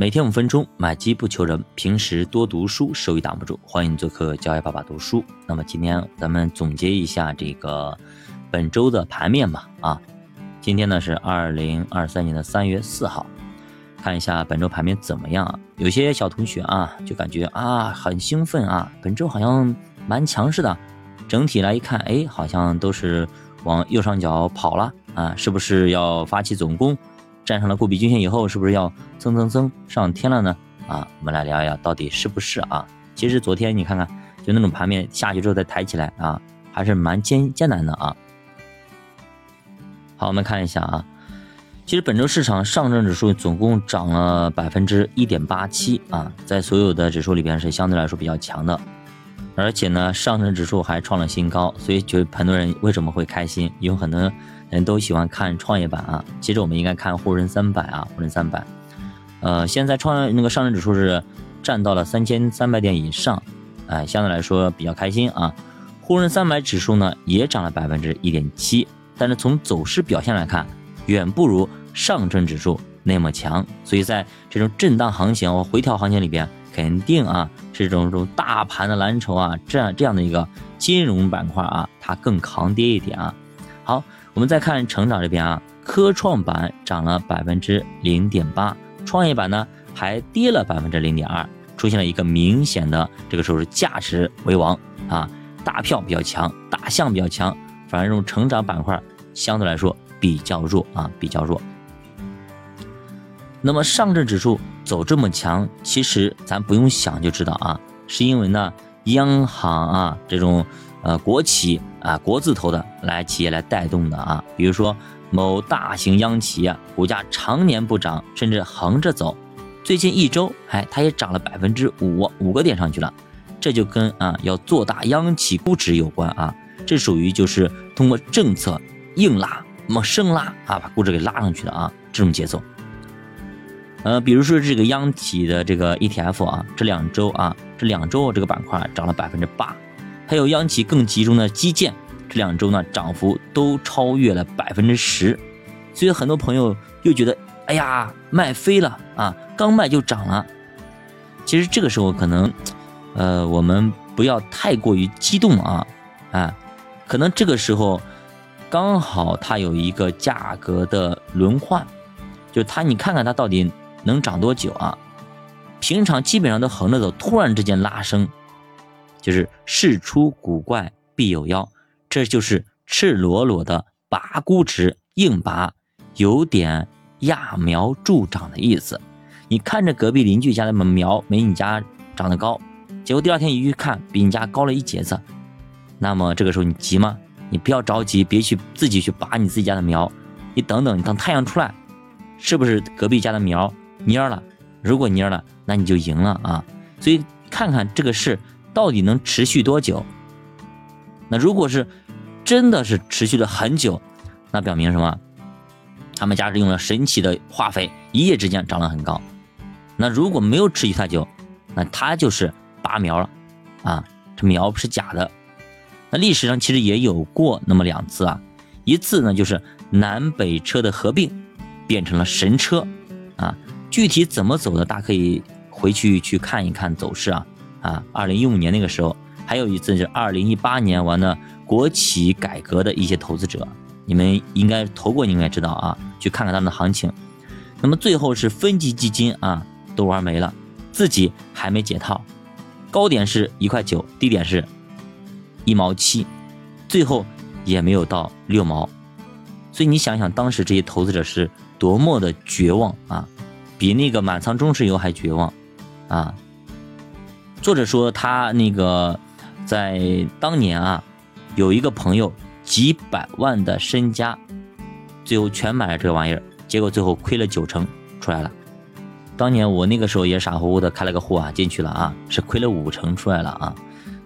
每天五分钟，买机不求人，平时多读书，收益挡不住。欢迎做客教爱爸爸读书。那么今天咱们总结一下这个本周的盘面吧。啊，今天呢是二零二三年的三月四号，看一下本周盘面怎么样啊？有些小同学啊就感觉啊很兴奋啊，本周好像蛮强势的。整体来一看，哎，好像都是往右上角跑了啊，是不是要发起总攻？站上了固比均线以后，是不是要蹭蹭蹭上天了呢？啊，我们来聊一聊到底是不是啊？其实昨天你看看，就那种盘面下去之后再抬起来啊，还是蛮艰艰难的啊。好，我们看一下啊，其实本周市场上证指数总共涨了百分之一点八七啊，在所有的指数里边是相对来说比较强的，而且呢，上证指数还创了新高，所以就很多人为什么会开心？有很多。人都喜欢看创业板啊，其实我们应该看沪深三百啊，沪深三百。呃，现在创那个上证指数是占到了三千三百点以上，哎，相对来说比较开心啊。沪深三百指数呢也涨了百分之一点七，但是从走势表现来看，远不如上证指数那么强。所以在这种震荡行情或回调行情里边，肯定啊是这种这种大盘的蓝筹啊，这样这样的一个金融板块啊，它更抗跌一点啊。好。我们再看成长这边啊，科创板涨了百分之零点八，创业板呢还跌了百分之零点二，出现了一个明显的这个时候是价值为王啊，大票比较强，大象比较强，反而这种成长板块相对来说比较弱啊，比较弱。那么上证指数走这么强，其实咱不用想就知道啊，是因为呢央行啊这种。呃，国企啊，国字头的来企业来带动的啊，比如说某大型央企啊，股价常年不涨，甚至横着走，最近一周，哎，它也涨了百分之五，五个点上去了，这就跟啊要做大央企估值有关啊，这属于就是通过政策硬拉，么生拉啊，把估值给拉上去的啊，这种节奏。呃，比如说这个央企的这个 ETF 啊，这两周啊，这两周这个板块涨了百分之八。还有央企更集中的基建，这两周呢涨幅都超越了百分之十，所以很多朋友又觉得，哎呀，卖飞了啊，刚卖就涨了。其实这个时候可能，呃，我们不要太过于激动啊，啊，可能这个时候刚好它有一个价格的轮换，就它你看看它到底能涨多久啊？平常基本上都横着走，突然之间拉升。就是事出古怪必有妖，这就是赤裸裸的拔估值、硬拔，有点揠苗助长的意思。你看着隔壁邻居家的苗没你家长得高，结果第二天一去看，比你家高了一截子，那么这个时候你急吗？你不要着急，别去自己去拔你自己家的苗，你等等，你等太阳出来，是不是隔壁家的苗蔫了？如果蔫了，那你就赢了啊！所以看看这个事。到底能持续多久？那如果是真的是持续了很久，那表明什么？他们家是用了神奇的化肥，一夜之间长得很高。那如果没有持续太久，那它就是拔苗了啊！这苗是假的。那历史上其实也有过那么两次啊，一次呢就是南北车的合并，变成了神车。具体怎么走的，大家可以回去去看一看走势啊。啊，二零一五年那个时候，还有一次是二零一八年完的国企改革的一些投资者，你们应该投过，你应该知道啊，去看看他们的行情。那么最后是分级基金啊都玩没了，自己还没解套，高点是一块九，低点是一毛七，最后也没有到六毛。所以你想想，当时这些投资者是多么的绝望啊，比那个满仓中石油还绝望啊。作者说他那个在当年啊，有一个朋友几百万的身家，最后全买了这个玩意儿，结果最后亏了九成出来了。当年我那个时候也傻乎乎的开了个户啊，进去了啊，是亏了五成出来了啊。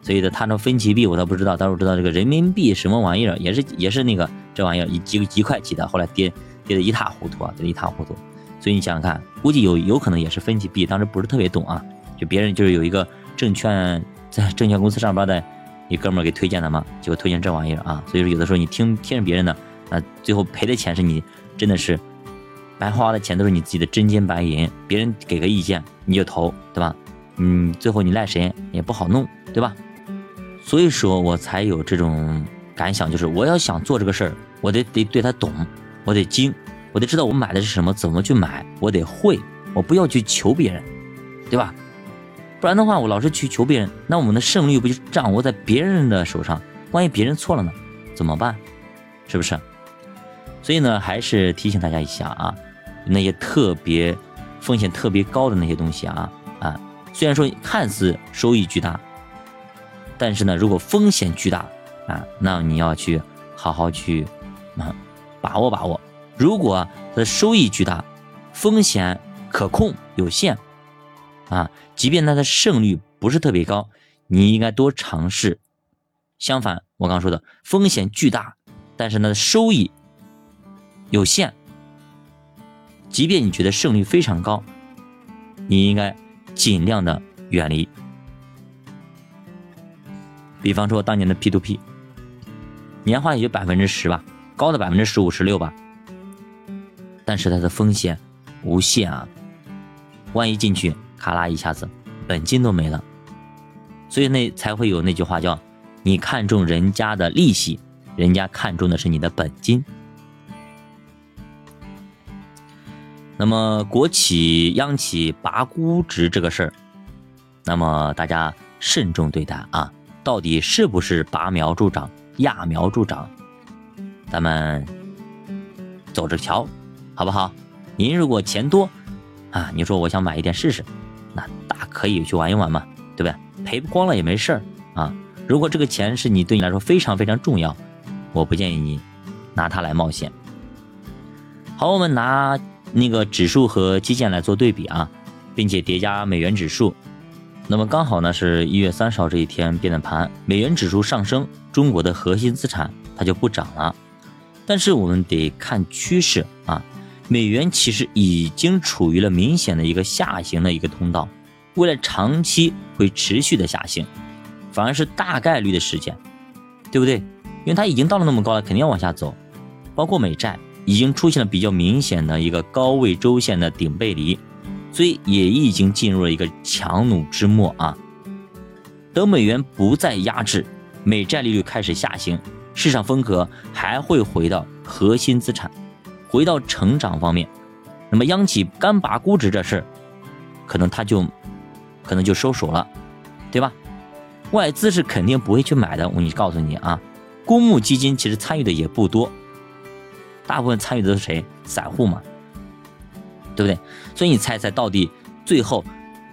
所以呢，他那分期币我倒不知道，但是我知道这个人民币什么玩意儿，也是也是那个这玩意儿一几几块几的，后来跌跌得一塌糊涂啊，跌得一塌糊涂。所以你想想看，估计有有可能也是分析币，当时不是特别懂啊，就别人就是有一个。证券在证券公司上班的一哥们儿给推荐的嘛，结果推荐这玩意儿啊，所以说有的时候你听听着别人的，那最后赔的钱是你真的是白花的钱都是你自己的真金白银，别人给个意见你就投，对吧？嗯，最后你赖谁也不好弄，对吧？所以说我才有这种感想，就是我要想做这个事儿，我得得对他懂，我得精，我得知道我买的是什么，怎么去买，我得会，我不要去求别人，对吧？不然的话，我老是去求别人，那我们的胜率不就掌握在别人的手上？万一别人错了呢，怎么办？是不是？所以呢，还是提醒大家一下啊，那些特别风险特别高的那些东西啊啊，虽然说看似收益巨大，但是呢，如果风险巨大啊，那你要去好好去啊把握把握。如果它的收益巨大，风险可控有限。啊，即便它的胜率不是特别高，你应该多尝试。相反，我刚说的风险巨大，但是呢收益有限。即便你觉得胜率非常高，你应该尽量的远离。比方说当年的 P to P，年化也就百分之十吧，高的百分之十五、十六吧，但是它的风险无限啊，万一进去。咔啦一下子，本金都没了，所以那才会有那句话叫“你看中人家的利息，人家看中的是你的本金”。那么国企、央企拔估值这个事儿，那么大家慎重对待啊！到底是不是拔苗助长、揠苗助长？咱们走着瞧，好不好？您如果钱多啊，你说我想买一点试试。那大可以去玩一玩嘛，对不对？赔光了也没事儿啊。如果这个钱是你对你来说非常非常重要，我不建议你拿它来冒险。好，我们拿那个指数和基建来做对比啊，并且叠加美元指数。那么刚好呢是一月三十号这一天变的盘，美元指数上升，中国的核心资产它就不涨了。但是我们得看趋势啊。美元其实已经处于了明显的一个下行的一个通道，未来长期会持续的下行，反而是大概率的事件，对不对？因为它已经到了那么高了，肯定要往下走。包括美债已经出现了比较明显的一个高位周线的顶背离，所以也已经进入了一个强弩之末啊。等美元不再压制，美债利率开始下行，市场风格还会回到核心资产。回到成长方面，那么央企干拔估值这事儿，可能他就可能就收手了，对吧？外资是肯定不会去买的。我你告诉你啊，公募基金其实参与的也不多，大部分参与的都是谁？散户嘛，对不对？所以你猜猜，到底最后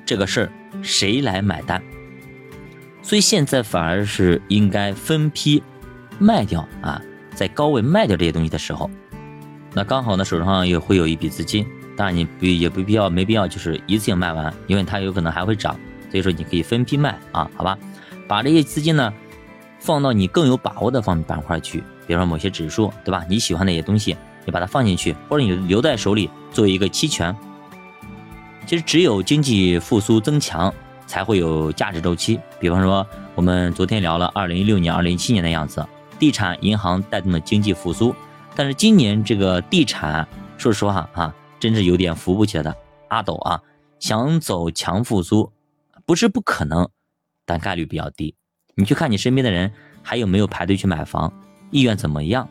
这个事儿谁来买单？所以现在反而是应该分批卖掉啊，在高位卖掉这些东西的时候。那刚好呢，手上也会有一笔资金，当然你不也不必要没必要就是一次性卖完，因为它有可能还会涨，所以说你可以分批卖啊，好吧？把这些资金呢放到你更有把握的方板块去，比如说某些指数，对吧？你喜欢那些东西，你把它放进去，或者你留在手里作为一个期权。其实只有经济复苏增强，才会有价值周期。比方说我们昨天聊了二零一六年、二零一七年的样子，地产、银行带动的经济复苏。但是今年这个地产，说实话啊，真是有点扶不起来的阿斗啊，想走强复苏，不是不可能，但概率比较低。你去看你身边的人还有没有排队去买房，意愿怎么样？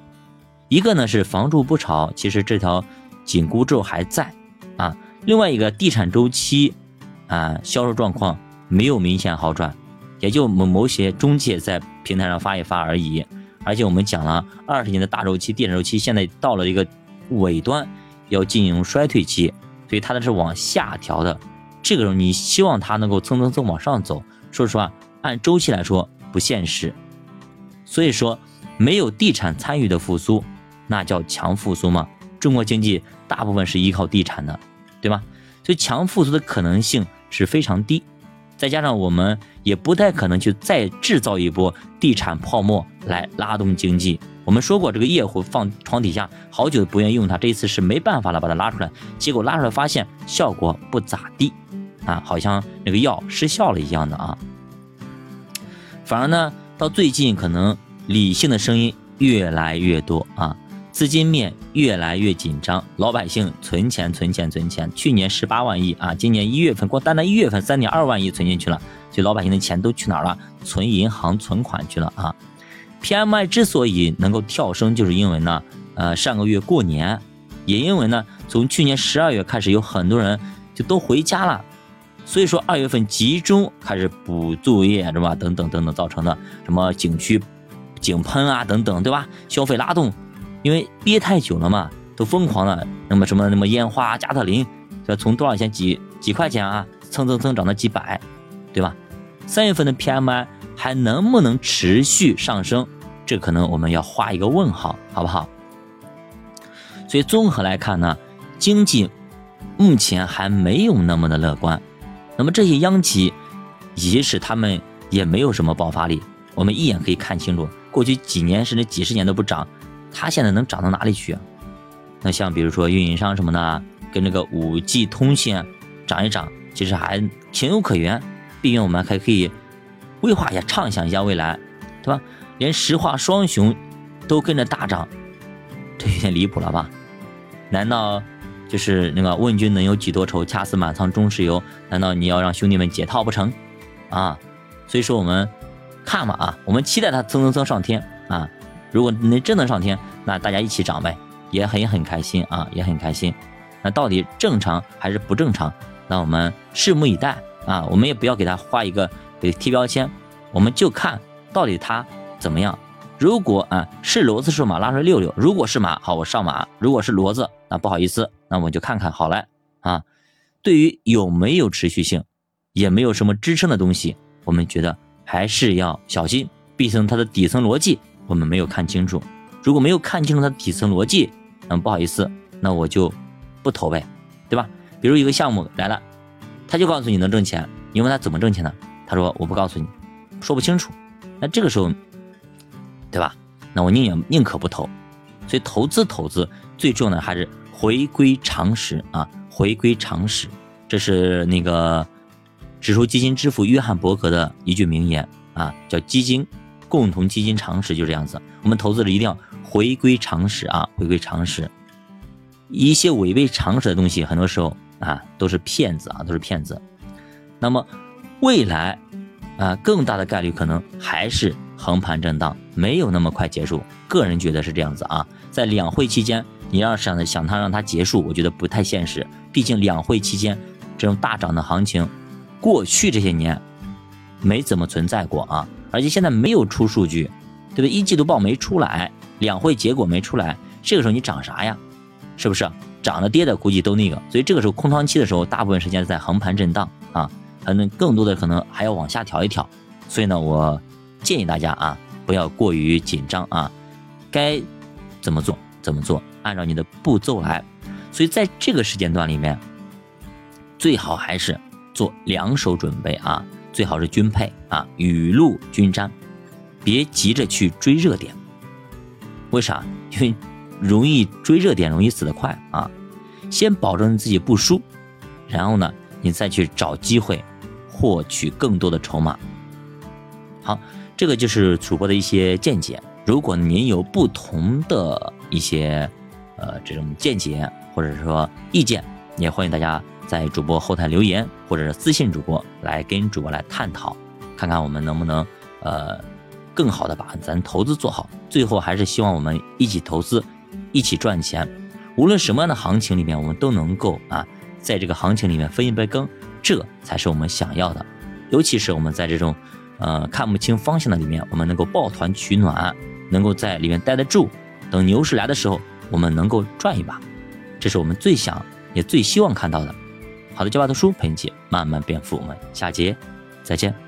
一个呢是房住不炒，其实这条紧箍咒还在啊。另外一个地产周期啊，销售状况没有明显好转，也就某某些中介在平台上发一发而已。而且我们讲了二十年的大周期，地产周期现在到了一个尾端，要进入衰退期，所以它的是往下调的。这个时候你希望它能够蹭蹭蹭往上走，说实话，按周期来说不现实。所以说，没有地产参与的复苏，那叫强复苏吗？中国经济大部分是依靠地产的，对吧？所以强复苏的可能性是非常低。再加上我们也不太可能去再制造一波地产泡沫来拉动经济。我们说过，这个夜壶放床底下好久都不愿意用它，这一次是没办法了，把它拉出来。结果拉出来发现效果不咋地，啊，好像那个药失效了一样的啊。反而呢，到最近可能理性的声音越来越多啊，资金面越来越紧张，老百姓存钱存钱存钱。去年十八万亿啊，今年一月份光单单一月份三点二万亿存进去了，所以老百姓的钱都去哪儿了？存银行存款去了啊。PMI 之所以能够跳升，就是因为呢，呃，上个月过年，也因为呢，从去年十二月开始，有很多人就都回家了，所以说二月份集中开始补作业，是吧？等等等等造成的什么景区井喷啊，等等，对吧？消费拉动，因为憋太久了嘛，都疯狂了。那么什么什么烟花、加特林，这从多少钱几几块钱啊，蹭蹭蹭涨到几百，对吧？三月份的 PMI 还能不能持续上升？这可能我们要画一个问号，好不好？所以综合来看呢，经济目前还没有那么的乐观。那么这些央企，即使他们也没有什么爆发力，我们一眼可以看清楚，过去几年甚至几十年都不涨，它现在能涨到哪里去？那像比如说运营商什么的，跟这个五 G 通信涨一涨，其实还情有可原。毕竟我们还可以规划一下、畅想一下未来，对吧？连石化双雄都跟着大涨，这有点离谱了吧？难道就是那个问君能有几多愁，恰似满仓中石油？难道你要让兄弟们解套不成？啊，所以说我们看嘛啊，我们期待它蹭蹭蹭上天啊！如果能真能上天，那大家一起涨呗，也很很开心啊，也很开心。那到底正常还是不正常？那我们拭目以待。啊，我们也不要给他画一个给贴标签，我们就看到底它怎么样。如果啊是骡子是马，拉出来溜溜；如果是马，好我上马；如果是骡子，那不好意思，那我就看看好了啊。对于有没有持续性，也没有什么支撑的东西，我们觉得还是要小心。毕竟它的底层逻辑我们没有看清楚。如果没有看清楚它的底层逻辑，那不好意思，那我就不投呗，对吧？比如一个项目来了。他就告诉你能挣钱，你问他怎么挣钱呢？他说我不告诉你，说不清楚。那这个时候，对吧？那我宁愿宁可不投。所以投资投资最重要的还是回归常识啊，回归常识。这是那个指数基金之父约翰伯格的一句名言啊，叫基金共同基金常识就这样子。我们投资者一定要回归常识啊，回归常识。一些违背常识的东西，很多时候。啊，都是骗子啊，都是骗子。那么未来啊，更大的概率可能还是横盘震荡，没有那么快结束。个人觉得是这样子啊。在两会期间，你要想想它让它结束，我觉得不太现实。毕竟两会期间这种大涨的行情，过去这些年没怎么存在过啊。而且现在没有出数据，对不对？一季度报没出来，两会结果没出来，这个时候你涨啥呀？是不是？涨的跌的估计都那个，所以这个时候空窗期的时候，大部分时间在横盘震荡啊，可能更多的可能还要往下调一调。所以呢，我建议大家啊，不要过于紧张啊，该怎么做怎么做，按照你的步骤来。所以在这个时间段里面，最好还是做两手准备啊，最好是均配啊，雨露均沾，别急着去追热点。为啥？因为。容易追热点，容易死得快啊！先保证自己不输，然后呢，你再去找机会获取更多的筹码。好，这个就是主播的一些见解。如果您有不同的一些呃这种见解或者说意见，也欢迎大家在主播后台留言或者是私信主播来跟主播来探讨，看看我们能不能呃更好的把咱投资做好。最后还是希望我们一起投资。一起赚钱，无论什么样的行情里面，我们都能够啊，在这个行情里面分一杯羹，这才是我们想要的。尤其是我们在这种呃看不清方向的里面，我们能够抱团取暖，能够在里面待得住，等牛市来的时候，我们能够赚一把，这是我们最想也最希望看到的。好的，教爸读书陪你一起慢慢变富，我们下节再见。